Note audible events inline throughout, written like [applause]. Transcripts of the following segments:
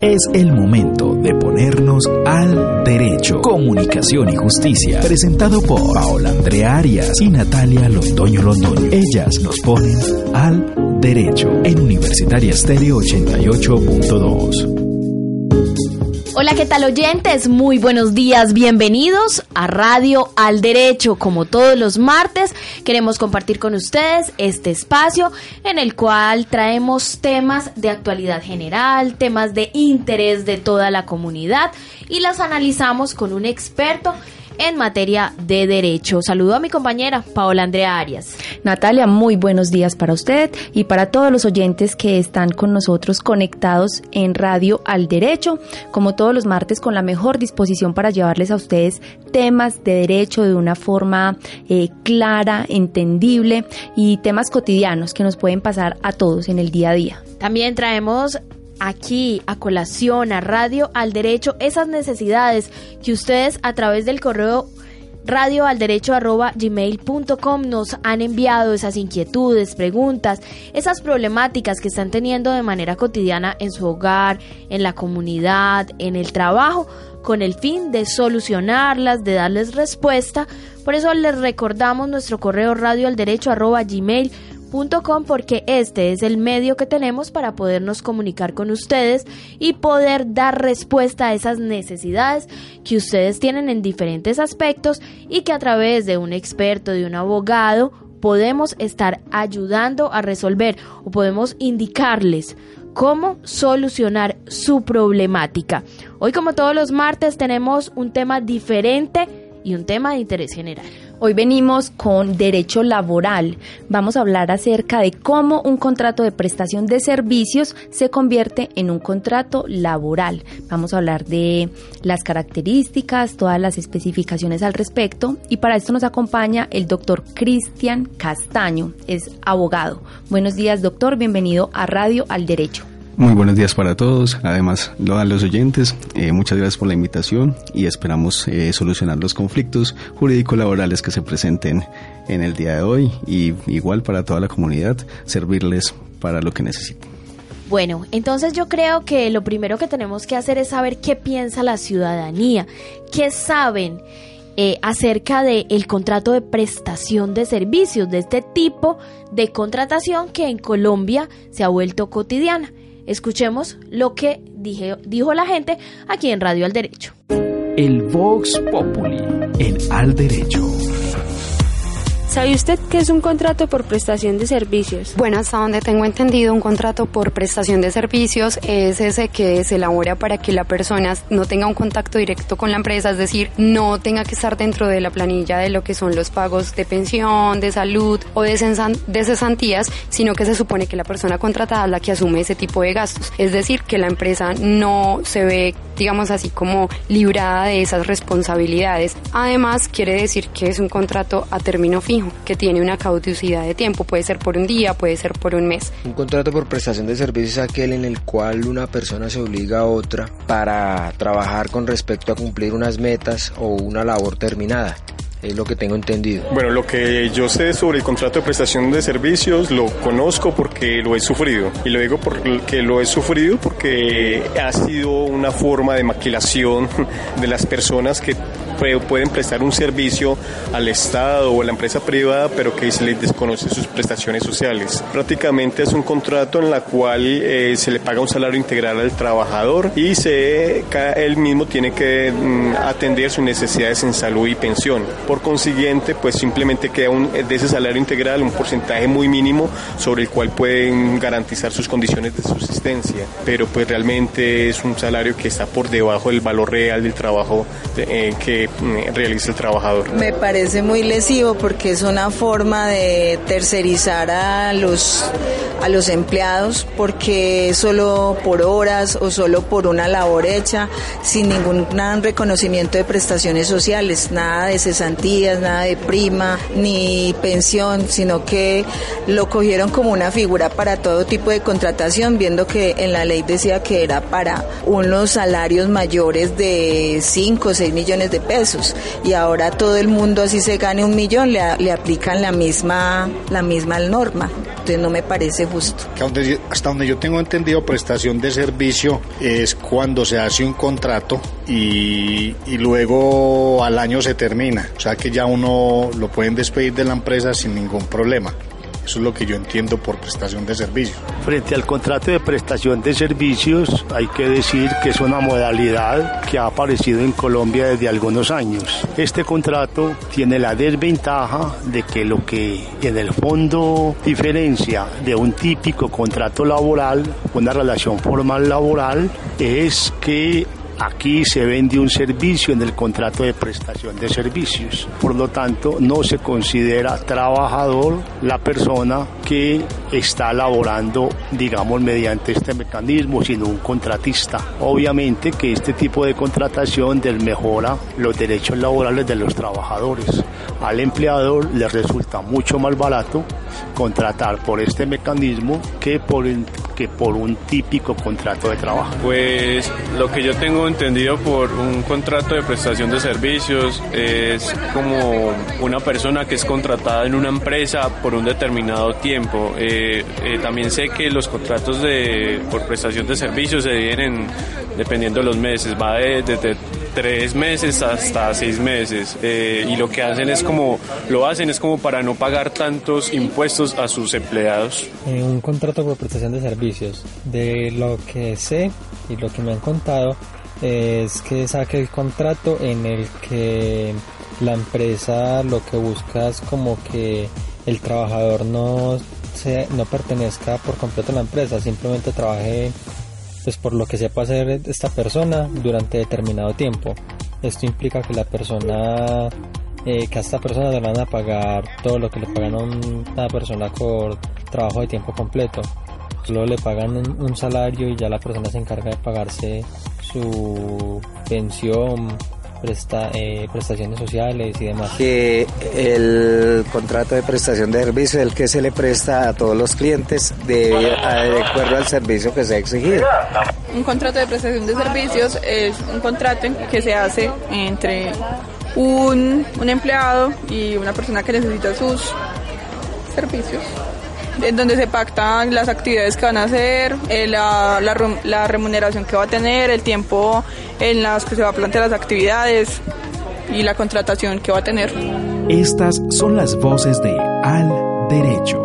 Es el momento de ponernos al derecho. Comunicación y justicia. Presentado por Paola Andrea Arias y Natalia Londoño Londoño. Ellas nos ponen al derecho en Universitaria Estéreo 88.2. Hola, ¿qué tal oyentes? Muy buenos días, bienvenidos a Radio al Derecho. Como todos los martes, queremos compartir con ustedes este espacio en el cual traemos temas de actualidad general, temas de interés de toda la comunidad y las analizamos con un experto en materia de derecho. Saludo a mi compañera Paola Andrea Arias. Natalia, muy buenos días para usted y para todos los oyentes que están con nosotros conectados en Radio al Derecho, como todos los martes con la mejor disposición para llevarles a ustedes temas de derecho de una forma eh, clara, entendible y temas cotidianos que nos pueden pasar a todos en el día a día. También traemos aquí a colación, a radio, al derecho, esas necesidades que ustedes a través del correo radio al derecho gmail.com nos han enviado esas inquietudes, preguntas, esas problemáticas que están teniendo de manera cotidiana en su hogar, en la comunidad, en el trabajo, con el fin de solucionarlas, de darles respuesta. Por eso les recordamos nuestro correo radio al derecho gmail.com porque este es el medio que tenemos para podernos comunicar con ustedes y poder dar respuesta a esas necesidades que ustedes tienen en diferentes aspectos y que a través de un experto, de un abogado, podemos estar ayudando a resolver o podemos indicarles cómo solucionar su problemática. Hoy como todos los martes tenemos un tema diferente y un tema de interés general. Hoy venimos con derecho laboral. Vamos a hablar acerca de cómo un contrato de prestación de servicios se convierte en un contrato laboral. Vamos a hablar de las características, todas las especificaciones al respecto y para esto nos acompaña el doctor Cristian Castaño, es abogado. Buenos días doctor, bienvenido a Radio al Derecho. Muy buenos días para todos, además a los oyentes, eh, muchas gracias por la invitación y esperamos eh, solucionar los conflictos jurídico-laborales que se presenten en el día de hoy y igual para toda la comunidad, servirles para lo que necesiten. Bueno, entonces yo creo que lo primero que tenemos que hacer es saber qué piensa la ciudadanía, qué saben eh, acerca del contrato de prestación de servicios, de este tipo de contratación que en Colombia se ha vuelto cotidiana. Escuchemos lo que dijo la gente aquí en Radio Al Derecho. El Vox Populi en Al Derecho. ¿Sabe usted qué es un contrato por prestación de servicios? Bueno, hasta donde tengo entendido, un contrato por prestación de servicios es ese que se elabora para que la persona no tenga un contacto directo con la empresa, es decir, no tenga que estar dentro de la planilla de lo que son los pagos de pensión, de salud o de, cesantías, sino que se supone que la persona contratada es la que asume ese tipo de gastos. Es decir, que la empresa no se ve, digamos así, como librada de esas responsabilidades. Además, quiere decir que es un contrato a término fijo que tiene una caducidad de tiempo, puede ser por un día, puede ser por un mes. Un contrato por prestación de servicios es aquel en el cual una persona se obliga a otra para trabajar con respecto a cumplir unas metas o una labor terminada es lo que tengo entendido. Bueno, lo que yo sé sobre el contrato de prestación de servicios lo conozco porque lo he sufrido. Y lo digo porque lo he sufrido porque ha sido una forma de maquilación [laughs] de las personas que pueden prestar un servicio al Estado o a la empresa privada, pero que se les desconoce sus prestaciones sociales. Prácticamente es un contrato en la cual eh, se le paga un salario integral al trabajador y se, él mismo tiene que mm, atender sus necesidades en salud y pensión. Por consiguiente, pues simplemente queda un, de ese salario integral un porcentaje muy mínimo sobre el cual pueden garantizar sus condiciones de subsistencia, pero pues realmente es un salario que está por debajo del valor real del trabajo eh, que Mm, realiza el trabajador. Me parece muy lesivo porque es una forma de tercerizar a los, a los empleados porque solo por horas o solo por una labor hecha sin ningún reconocimiento de prestaciones sociales, nada de cesantías, nada de prima ni pensión, sino que lo cogieron como una figura para todo tipo de contratación, viendo que en la ley decía que era para unos salarios mayores de 5 o 6 millones de pesos y ahora todo el mundo así se gane un millón le, aplican la misma la misma norma. entonces no me parece justo. Hasta donde yo tengo entendido, prestación de servicio es cuando se hace un contrato y luego al año se termina, o sea que ya uno lo pueden despedir de la empresa sin ningún problema. Eso es lo que yo entiendo por prestación de servicios. Frente al contrato de prestación de servicios, hay que decir que es una modalidad que ha aparecido en Colombia desde algunos años. Este contrato tiene la desventaja de que lo que en el fondo diferencia de un típico contrato laboral, una relación formal laboral, es que Aquí se vende un servicio en el contrato de prestación de servicios. Por lo tanto, no se considera trabajador la persona que está laborando, digamos, mediante este mecanismo, sino un contratista. Obviamente que este tipo de contratación desmejora los derechos laborales de los trabajadores. Al empleador le resulta mucho más barato contratar por este mecanismo que por, que por un típico contrato de trabajo. Pues lo que yo tengo entendido por un contrato de prestación de servicios es como una persona que es contratada en una empresa por un determinado tiempo. Eh, eh, también sé que los contratos de, por prestación de servicios se dividen dependiendo de los meses, va desde tres meses hasta seis meses eh, y lo que hacen es como lo hacen es como para no pagar tantos impuestos a sus empleados. un contrato por prestación de servicios, de lo que sé y lo que me han contado es que saque el contrato en el que la empresa lo que busca es como que el trabajador no se, no pertenezca por completo a la empresa, simplemente trabaje pues por lo que sepa hacer esta persona durante determinado tiempo. Esto implica que la persona eh, que a esta persona le van a pagar todo lo que le pagan a una persona por trabajo de tiempo completo. Solo le pagan un salario y ya la persona se encarga de pagarse su pensión, presta, eh, prestaciones sociales y demás. Que el contrato de prestación de servicio es el que se le presta a todos los clientes de, de acuerdo al servicio que se ha exigido. Un contrato de prestación de servicios es un contrato que se hace entre un, un empleado y una persona que necesita sus servicios en donde se pactan las actividades que van a hacer, eh, la, la, remuneración que va a tener, el tiempo en las que se va a plantear las actividades y la contratación que va a tener. Estas son las voces de Al Derecho.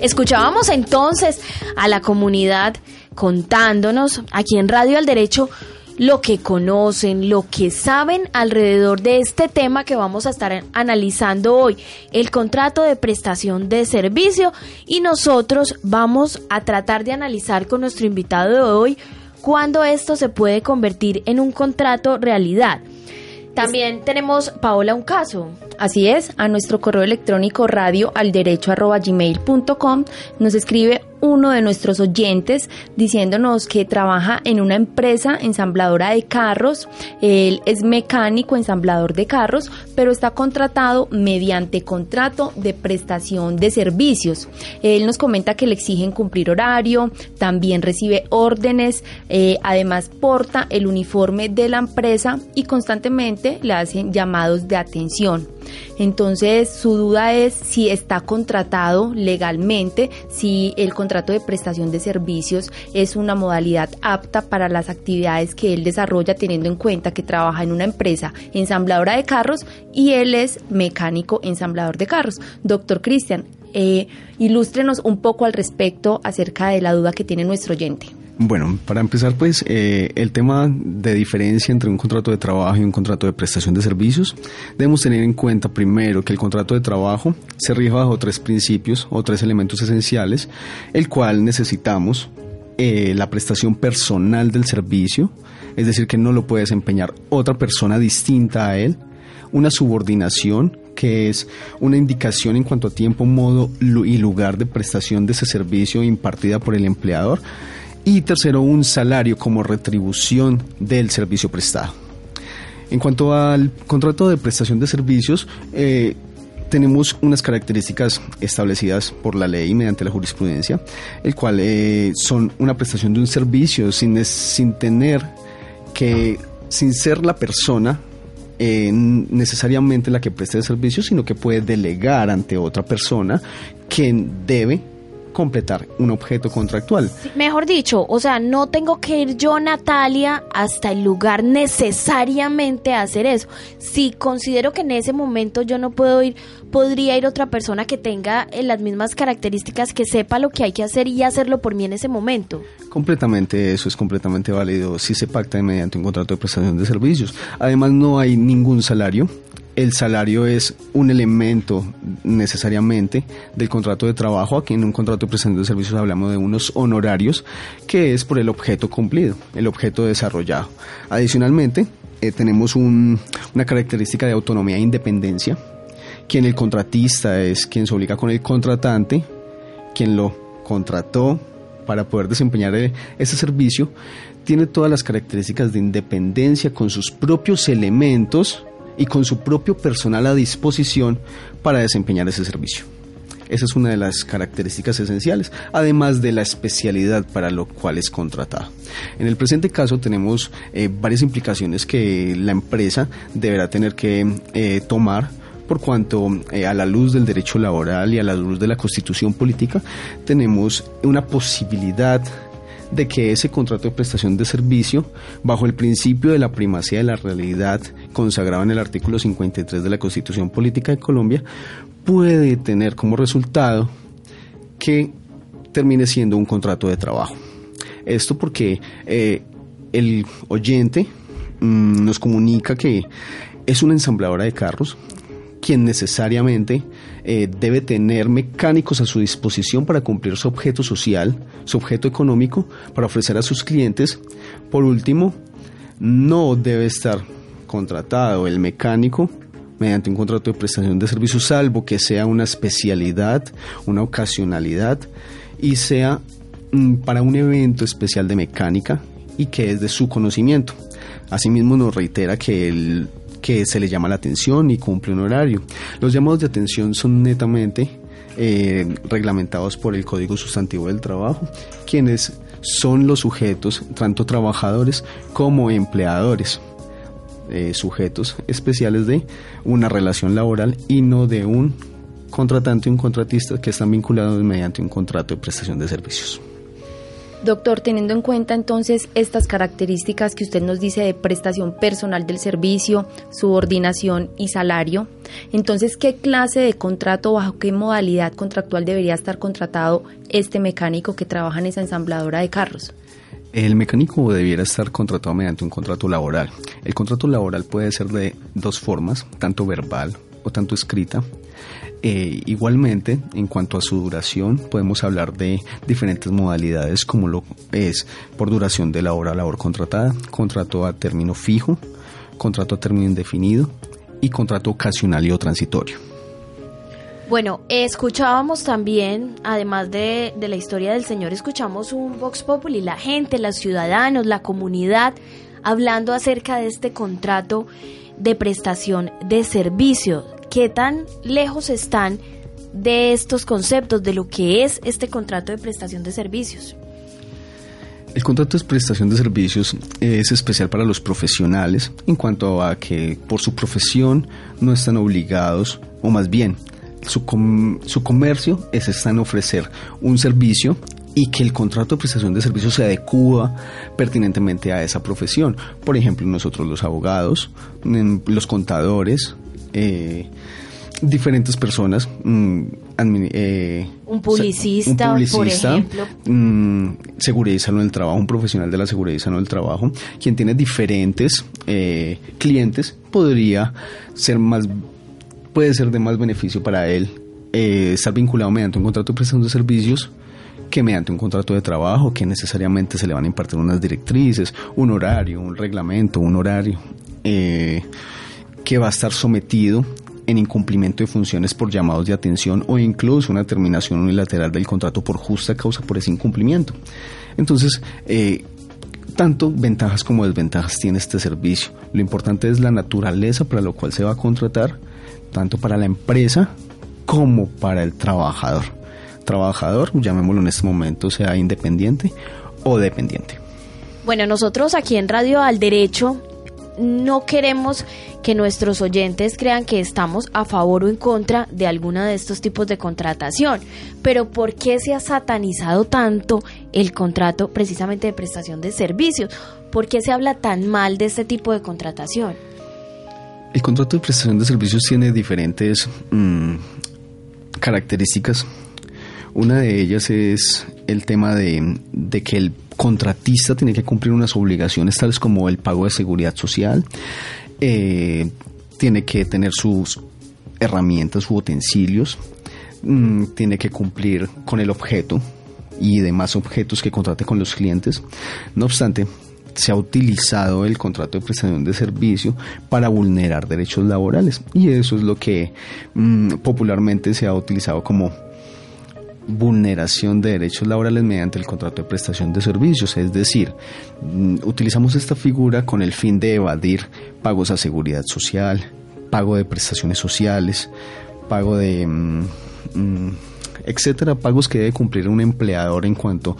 Escuchábamos entonces a la comunidad contándonos aquí en Radio Al Derecho lo que conocen, lo que saben alrededor de este tema que vamos a estar analizando hoy, el contrato de prestación de servicio y nosotros vamos a tratar de analizar con nuestro invitado de hoy cuándo esto se puede convertir en un contrato realidad. También tenemos, Paola, un caso. Así es, a nuestro correo electrónico radio al derecho gmail.com nos escribe uno de nuestros oyentes diciéndonos que trabaja en una empresa ensambladora de carros, él es mecánico ensamblador de carros, pero está contratado mediante contrato de prestación de servicios. Él nos comenta que le exigen cumplir horario, también recibe órdenes, eh, además porta el uniforme de la empresa y constantemente le hacen llamados de atención. Entonces, su duda es si está contratado legalmente, si el contrato de prestación de servicios es una modalidad apta para las actividades que él desarrolla, teniendo en cuenta que trabaja en una empresa ensambladora de carros y él es mecánico ensamblador de carros. Doctor Cristian, eh, ilústrenos un poco al respecto acerca de la duda que tiene nuestro oyente. Bueno, para empezar, pues eh, el tema de diferencia entre un contrato de trabajo y un contrato de prestación de servicios, debemos tener en cuenta primero que el contrato de trabajo se rige bajo tres principios o tres elementos esenciales, el cual necesitamos eh, la prestación personal del servicio, es decir, que no lo puede desempeñar otra persona distinta a él, una subordinación, que es una indicación en cuanto a tiempo, modo y lugar de prestación de ese servicio impartida por el empleador, y tercero, un salario como retribución del servicio prestado. En cuanto al contrato de prestación de servicios, eh, tenemos unas características establecidas por la ley mediante la jurisprudencia, el cual eh, son una prestación de un servicio sin, sin tener que, sin ser la persona eh, necesariamente la que preste el servicio, sino que puede delegar ante otra persona que debe completar un objeto contractual. Mejor dicho, o sea, no tengo que ir yo, Natalia, hasta el lugar necesariamente a hacer eso. Si considero que en ese momento yo no puedo ir, podría ir otra persona que tenga eh, las mismas características, que sepa lo que hay que hacer y hacerlo por mí en ese momento. Completamente, eso es completamente válido si se pacta mediante un contrato de prestación de servicios. Además, no hay ningún salario el salario es un elemento necesariamente del contrato de trabajo. Aquí en un contrato de prestación de servicios hablamos de unos honorarios que es por el objeto cumplido, el objeto desarrollado. Adicionalmente, eh, tenemos una característica de autonomía e independencia, quien el contratista es quien se obliga con el contratante, quien lo contrató para poder desempeñar eh, ese servicio, tiene todas las características de independencia con sus propios elementos y con su propio personal a disposición para desempeñar ese servicio. Esa es una de las características esenciales, además de la especialidad para lo cual es contratada. En el presente caso tenemos eh, varias implicaciones que la empresa deberá tener que eh, tomar por cuanto eh, a la luz del derecho laboral y a la luz de la constitución política tenemos una posibilidad de que ese contrato de prestación de servicio, bajo el principio de la primacía de la realidad consagrado en el artículo 53 de la Constitución Política de Colombia, puede tener como resultado que termine siendo un contrato de trabajo. Esto porque eh, el oyente mm, nos comunica que es una ensambladora de carros quien necesariamente eh, debe tener mecánicos a su disposición para cumplir su objeto social, su objeto económico, para ofrecer a sus clientes. Por último, no debe estar contratado el mecánico mediante un contrato de prestación de servicios, salvo que sea una especialidad, una ocasionalidad y sea mm, para un evento especial de mecánica y que es de su conocimiento. Asimismo nos reitera que el que se le llama la atención y cumple un horario. Los llamados de atención son netamente eh, reglamentados por el Código Sustantivo del Trabajo, quienes son los sujetos, tanto trabajadores como empleadores, eh, sujetos especiales de una relación laboral y no de un contratante y un contratista que están vinculados mediante un contrato de prestación de servicios. Doctor, teniendo en cuenta entonces estas características que usted nos dice de prestación personal del servicio, subordinación y salario, entonces, ¿qué clase de contrato, bajo qué modalidad contractual debería estar contratado este mecánico que trabaja en esa ensambladora de carros? El mecánico debiera estar contratado mediante un contrato laboral. El contrato laboral puede ser de dos formas, tanto verbal o tanto escrita. Eh, igualmente, en cuanto a su duración, podemos hablar de diferentes modalidades como lo es por duración de la hora labor contratada, contrato a término fijo, contrato a término indefinido y contrato ocasional y o transitorio. Bueno, escuchábamos también, además de, de, la historia del Señor, escuchamos un Vox Populi, la gente, los ciudadanos, la comunidad, hablando acerca de este contrato de prestación de servicios qué tan lejos están de estos conceptos, de lo que es este contrato de prestación de servicios. El contrato de prestación de servicios es especial para los profesionales en cuanto a que por su profesión no están obligados, o más bien, su, su comercio es en ofrecer un servicio y que el contrato de prestación de servicios se adecúa pertinentemente a esa profesión. Por ejemplo, nosotros los abogados, los contadores, eh, diferentes personas. Mm, eh, un publicista, por ejemplo. Mm, seguridad salud del trabajo, un profesional de la seguridad y salud del trabajo, quien tiene diferentes eh, clientes, podría ser más, puede ser de más beneficio para él estar vinculado mediante un contrato de prestación de servicios que mediante un contrato de trabajo que necesariamente se le van a impartir unas directrices, un horario, un reglamento, un horario. Eh, que va a estar sometido en incumplimiento de funciones por llamados de atención o incluso una terminación unilateral del contrato por justa causa por ese incumplimiento. Entonces, eh, tanto ventajas como desventajas tiene este servicio. Lo importante es la naturaleza para lo cual se va a contratar, tanto para la empresa como para el trabajador. Trabajador, llamémoslo en este momento, sea independiente o dependiente. Bueno, nosotros aquí en Radio Al Derecho no queremos que nuestros oyentes crean que estamos a favor o en contra de alguna de estos tipos de contratación. Pero ¿por qué se ha satanizado tanto el contrato precisamente de prestación de servicios? ¿Por qué se habla tan mal de este tipo de contratación? El contrato de prestación de servicios tiene diferentes mm, características. Una de ellas es el tema de, que el contratista tiene que cumplir unas obligaciones tales como el pago de seguridad social, eh, tiene que tener sus herramientas u utensilios, mm, tiene que cumplir con el objeto y demás objetos que contrate con los clientes. No obstante, se ha utilizado el contrato de prestación de servicio para vulnerar derechos laborales y eso es lo que mm, popularmente se ha utilizado como vulneración de derechos laborales mediante el contrato de prestación de servicios, es decir, mm, utilizamos esta figura con el fin de evadir pagos a seguridad social, pago de prestaciones sociales, pago de mm, mm, etcétera, pagos que debe cumplir un empleador en cuanto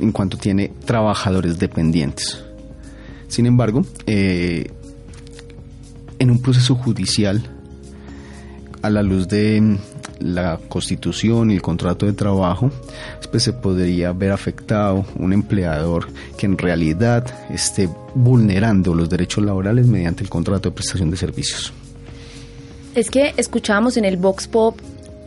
en cuanto tiene trabajadores dependientes. Sin embargo, eh, en un proceso judicial, a la luz de la constitución y el contrato de trabajo, pues se podría ver afectado un empleador que en realidad esté vulnerando los derechos laborales mediante el contrato de prestación de servicios. Es que escuchábamos en el Vox Pop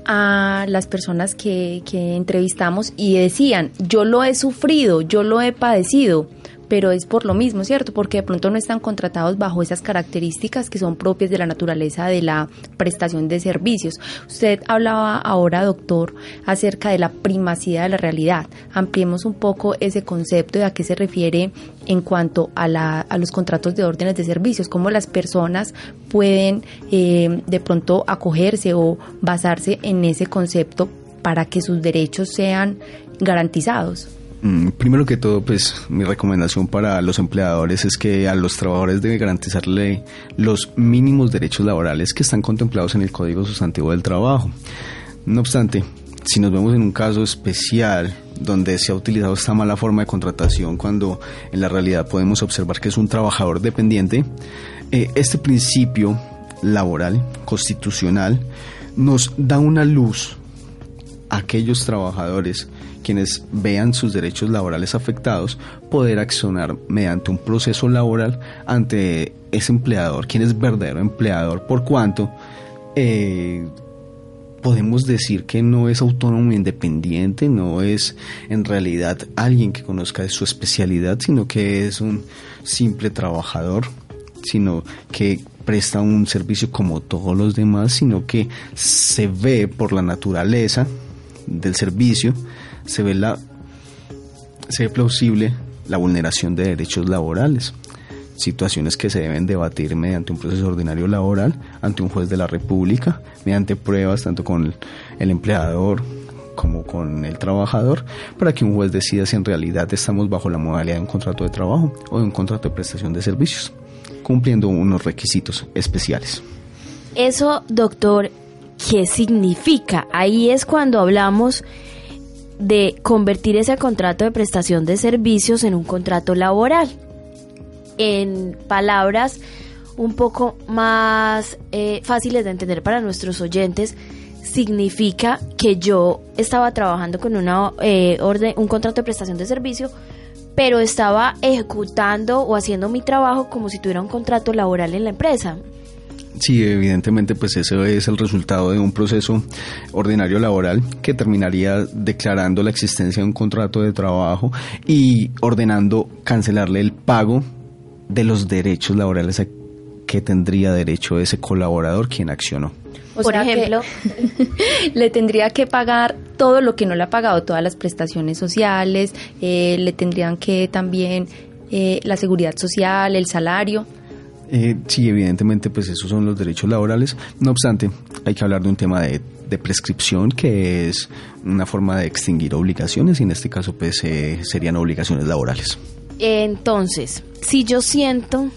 a las personas que, que entrevistamos y decían, yo lo he sufrido, yo lo he padecido pero es por lo mismo, ¿cierto? Porque de pronto no están contratados bajo esas características que son propias de la naturaleza de la prestación de servicios. Usted hablaba ahora, doctor, acerca de la primacidad de la realidad. Ampliemos un poco ese concepto de a qué se refiere en cuanto a, la, a los contratos de órdenes de servicios, cómo las personas pueden eh, de pronto acogerse o basarse en ese concepto para que sus derechos sean garantizados. Mm, primero que todo, pues mi recomendación para los empleadores es que a los trabajadores debe garantizarle los mínimos derechos laborales que están contemplados en el Código Sustantivo del Trabajo. No obstante, si nos vemos en un caso especial donde se ha utilizado esta mala forma de contratación cuando en la realidad podemos observar que es un trabajador dependiente, eh, este principio laboral, constitucional, nos da una luz a aquellos trabajadores quienes vean sus derechos laborales afectados poder accionar mediante un proceso laboral ante ese empleador, quien es verdadero empleador, por cuanto eh, podemos decir que no es autónomo e independiente, no es en realidad alguien que conozca de su especialidad, sino que es un simple trabajador, sino que presta un servicio como todos los demás, sino que se ve por la naturaleza del servicio se ve, la, se ve plausible la vulneración de derechos laborales, situaciones que se deben debatir mediante un proceso ordinario laboral ante un juez de la República, mediante pruebas tanto con el empleador como con el trabajador, para que un juez decida si en realidad estamos bajo la modalidad de un contrato de trabajo o de un contrato de prestación de servicios, cumpliendo unos requisitos especiales. Eso, doctor, ¿qué significa? Ahí es cuando hablamos de convertir ese contrato de prestación de servicios en un contrato laboral. En palabras un poco más eh, fáciles de entender para nuestros oyentes, significa que yo estaba trabajando con una eh, orden, un contrato de prestación de servicio, pero estaba ejecutando o haciendo mi trabajo como si tuviera un contrato laboral en la empresa. Sí, evidentemente, pues eso es el resultado de un proceso ordinario laboral que terminaría declarando la existencia de un contrato de trabajo y ordenando cancelarle el pago de los derechos laborales que tendría derecho ese colaborador quien accionó. Por ejemplo, [laughs] le tendría que pagar todo lo que no le ha pagado, todas las prestaciones sociales, eh, le tendrían que también eh, la seguridad social, el salario. Eh, sí, evidentemente, pues esos son los derechos laborales. No obstante, hay que hablar de un tema de, prescripción, que es una forma de extinguir obligaciones, y en este caso, pues eh, serían obligaciones laborales. Entonces, si yo siento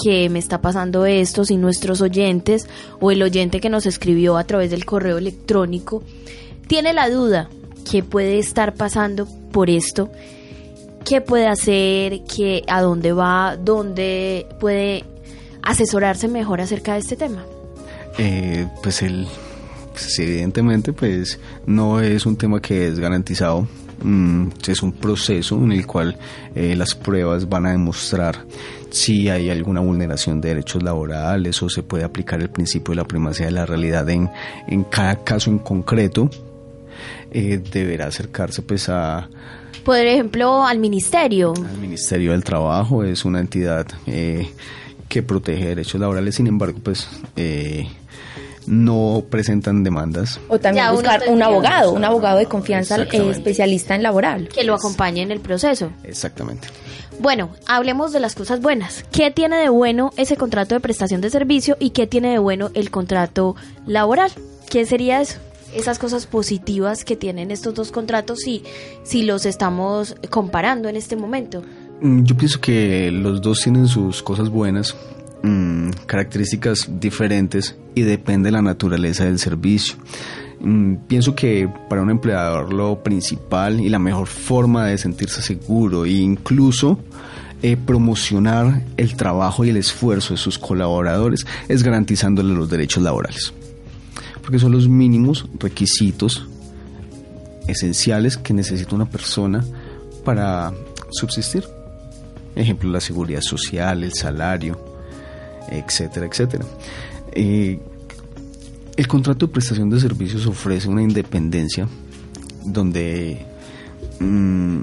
que me está pasando esto, si nuestros oyentes o el oyente que nos escribió a través del correo electrónico tiene la duda que puede estar pasando por esto, qué puede hacer, qué, a dónde va, dónde puede asesorarse mejor acerca de este tema? Eh, pues el pues evidentemente pues no es un tema que es garantizado. Mm, es un proceso en el cual eh, las pruebas van a demostrar si hay alguna vulneración de derechos laborales o se puede aplicar el principio de la primacía de la realidad en, en cada caso en concreto eh, deberá acercarse pues a por ejemplo al ministerio. al ministerio del trabajo. Es una entidad eh, que protege derechos laborales sin embargo pues eh, no presentan demandas. O también buscar un abogado, un abogado de confianza especialista en laboral. Que lo acompañe en el proceso. Exactamente. Bueno, hablemos de las cosas buenas. ¿Qué tiene de bueno ese contrato de prestación de servicio y qué tiene de bueno el contrato laboral? ¿Qué sería eso? Esas cosas positivas que tienen estos dos contratos si, si los estamos comparando en este momento. Mm, yo pienso que los dos tienen sus cosas buenas Mm, características diferentes y depende de la naturaleza del servicio. Mm, pienso que para un empleador lo principal y la mejor forma de sentirse seguro e incluso eh, promocionar el trabajo y el esfuerzo de sus colaboradores es garantizándole los derechos laborales. Porque son los mínimos requisitos esenciales que necesita una persona para subsistir. Ejemplo, la seguridad social, el salario, etcétera, etcétera. Eh, el contrato de prestación de servicios ofrece una independencia donde mm,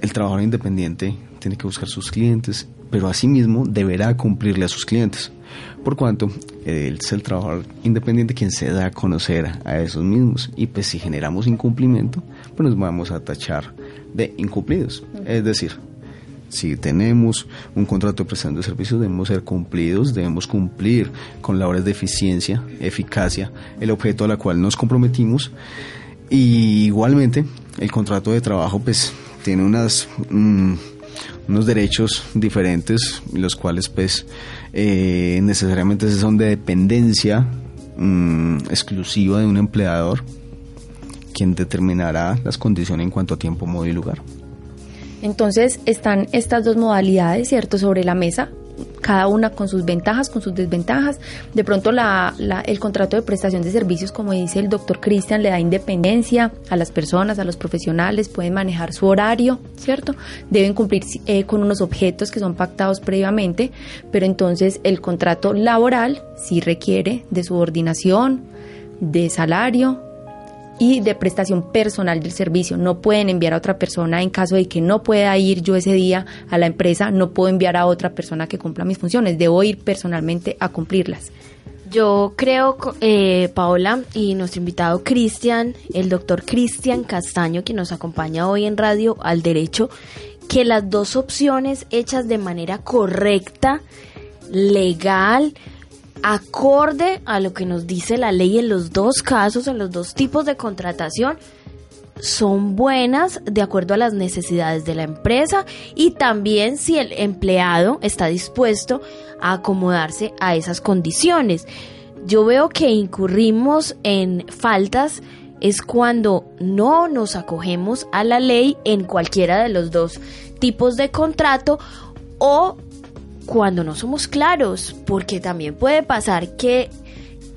el trabajador independiente tiene que buscar sus clientes, pero asimismo deberá cumplirle a sus clientes. Por cuanto él es el trabajador independiente quien se da a conocer a esos mismos. Y pues si generamos incumplimiento, pues nos vamos a tachar de incumplidos. Es decir, si tenemos un contrato de prestación de servicios, debemos ser cumplidos, debemos cumplir con labores de eficiencia, eficacia, el objeto a la cual nos comprometimos. Y igualmente, el contrato de trabajo, pues, tiene unas, mm, unos derechos diferentes, los cuales, pues, eh, necesariamente son de dependencia mm, exclusiva de un empleador, quien determinará las condiciones en cuanto a tiempo, modo y lugar. Entonces están estas dos modalidades, ¿cierto?, sobre la mesa, cada una con sus ventajas, con sus desventajas. De pronto el contrato de prestación de servicios, como dice el doctor Cristian, le da independencia a las personas, a los profesionales, pueden manejar su horario, ¿cierto? Deben cumplir eh, con unos objetos que son pactados previamente, pero entonces el contrato laboral sí requiere de subordinación, de salario, y de prestación personal del servicio. No pueden enviar a otra persona en caso de que no pueda ir yo ese día a la empresa, no puedo enviar a otra persona que cumpla mis funciones, debo ir personalmente a cumplirlas. Yo creo, eh, Paola, y nuestro invitado Cristian, el doctor Cristian Castaño, que nos acompaña hoy en Radio al Derecho, que las dos opciones hechas de manera correcta, legal, acorde a lo que nos dice la ley en los dos casos, en los dos tipos de contratación, son buenas de acuerdo a las necesidades de la empresa y también si el empleado está dispuesto a acomodarse a esas condiciones. Yo veo que incurrimos en faltas es cuando no nos acogemos a la ley en cualquiera de los dos tipos de contrato o cuando no somos claros, porque también puede pasar que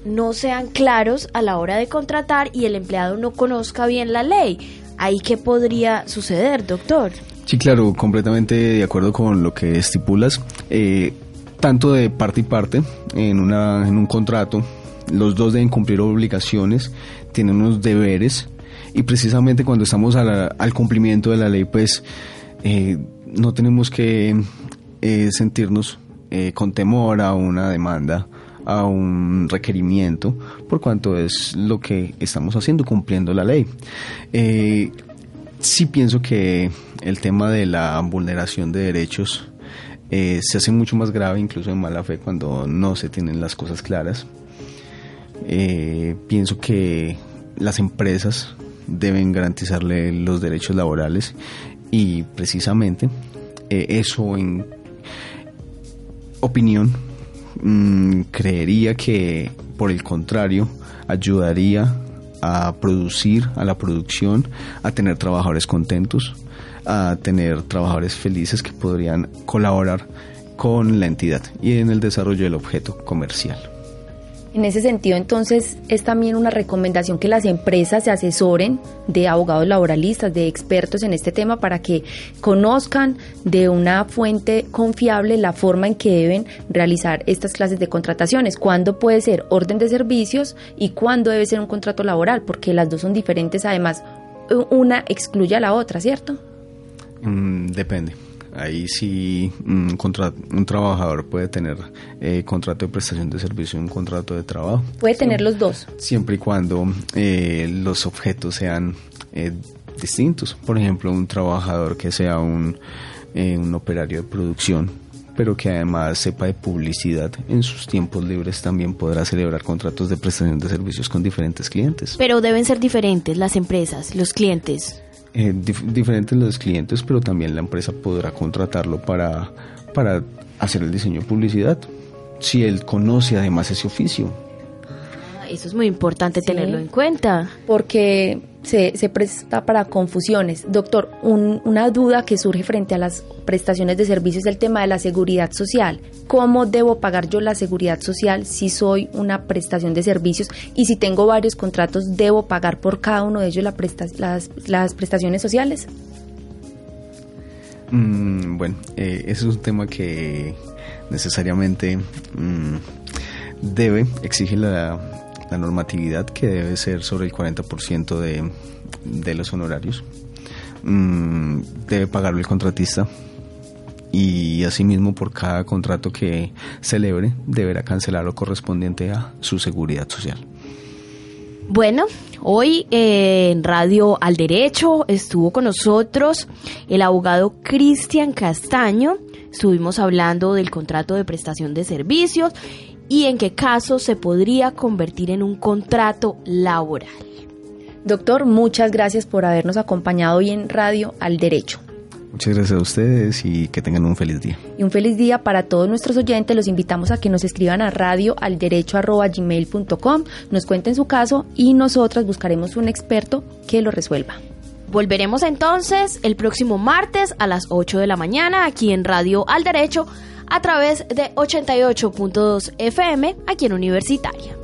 no sean claros a la hora de contratar y el empleado no conozca bien la ley. ¿Ahí qué podría suceder, doctor? Sí, claro, completamente de acuerdo con lo que estipulas. Eh, tanto de parte y parte, en, una, un contrato, los dos deben cumplir obligaciones, tienen unos deberes, y precisamente cuando estamos al cumplimiento de la ley, pues eh, no tenemos que eh, sentirnos eh, con temor a una demanda, a un requerimiento, por cuanto es lo que estamos haciendo, cumpliendo la ley. Eh, sí pienso que el tema de la vulneración de derechos eh, se hace mucho más grave, incluso en mala fe, cuando no se tienen las cosas claras. pienso que las empresas deben garantizarle los derechos laborales y precisamente eso en opinión, mm, creería que por el contrario ayudaría a producir, a la producción, a tener trabajadores contentos, a tener trabajadores felices que podrían colaborar con la entidad y en el desarrollo del objeto comercial. En ese sentido, entonces, es también una recomendación que las empresas se asesoren de abogados laboralistas, de expertos en este tema, para que conozcan de una fuente confiable la forma en que deben realizar estas clases de contrataciones, cuándo puede ser orden de servicios y cuándo debe ser un contrato laboral, porque las dos son diferentes, además, una excluye a la otra, ¿cierto? Mm, depende. Ahí sí un, un trabajador puede tener eh, contrato de prestación de servicio y un contrato de trabajo. Puede tener los dos. Siempre y cuando eh, los objetos sean eh, distintos. Por ejemplo, un trabajador que sea un, un operario de producción pero que además sepa de publicidad en sus tiempos libres también podrá celebrar contratos de prestación de servicios con diferentes clientes. Pero deben ser diferentes las empresas, los clientes eh, diferentes los clientes, pero también la empresa podrá contratarlo para, para hacer el diseño de publicidad, si él conoce además ese oficio. Eso es muy importante tenerlo en cuenta. Porque se, se presta para confusiones. Doctor, una duda que surge frente a las prestaciones de servicios es el tema de la seguridad social. ¿Cómo debo pagar yo la seguridad social si soy una prestación de servicios y si tengo varios contratos, debo pagar por cada uno de ellos la las, las, prestaciones sociales? Mm, bueno, eh, ese es un tema que necesariamente mm, debe, exige la, la normatividad que debe ser sobre el 40% de, de los honorarios. Mm, debe pagarlo el contratista y asimismo por cada contrato que celebre deberá cancelar lo correspondiente a su seguridad social. Bueno, hoy eh, en Radio Al Derecho estuvo con nosotros el abogado Cristian Castaño. Estuvimos hablando del contrato de prestación de servicios y en qué caso se podría convertir en un contrato laboral. Doctor, muchas gracias por habernos acompañado hoy en Radio Al Derecho. Muchas gracias a ustedes y que tengan un feliz día. Y un feliz día para todos nuestros oyentes. Los invitamos a que nos escriban a radio al derecho gmail.com, nos cuenten su caso y nosotras buscaremos un experto que lo resuelva. Volveremos entonces el próximo martes a las 8 de la mañana aquí en Radio Al Derecho a través de 88.2 FM aquí en Universitaria.